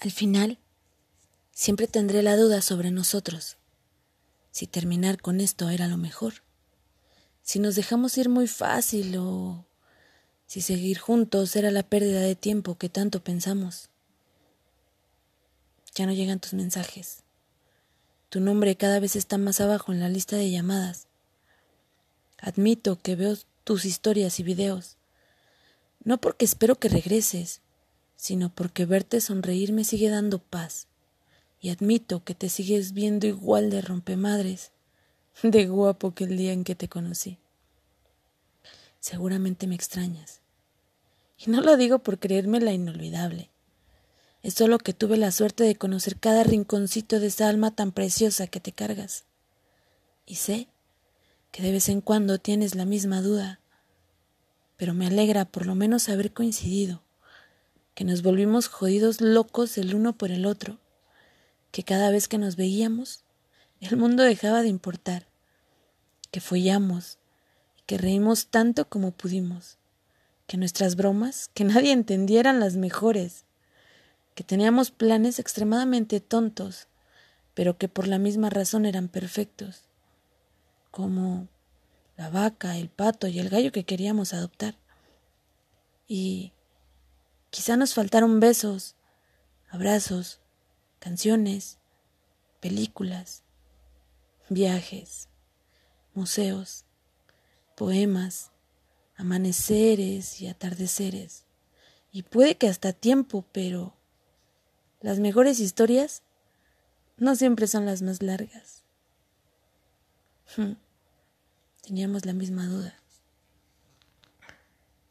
Al final, siempre tendré la duda sobre nosotros, si terminar con esto era lo mejor, si nos dejamos ir muy fácil o si seguir juntos era la pérdida de tiempo que tanto pensamos. Ya no llegan tus mensajes. Tu nombre cada vez está más abajo en la lista de llamadas. Admito que veo tus historias y videos, no porque espero que regreses, sino porque verte sonreír me sigue dando paz. Y admito que te sigues viendo igual de rompemadres, de guapo que el día en que te conocí. Seguramente me extrañas. Y no lo digo por creerme la inolvidable. Es solo que tuve la suerte de conocer cada rinconcito de esa alma tan preciosa que te cargas. Y sé que de vez en cuando tienes la misma duda, pero me alegra por lo menos haber coincidido que nos volvimos jodidos locos el uno por el otro, que cada vez que nos veíamos, el mundo dejaba de importar, que follamos que reímos tanto como pudimos, que nuestras bromas, que nadie entendiera, eran las mejores, que teníamos planes extremadamente tontos, pero que por la misma razón eran perfectos, como la vaca, el pato y el gallo que queríamos adoptar. Y Quizá nos faltaron besos, abrazos, canciones, películas, viajes, museos, poemas, amaneceres y atardeceres. Y puede que hasta tiempo, pero las mejores historias no siempre son las más largas. Hmm. Teníamos la misma duda.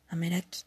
Ameraki.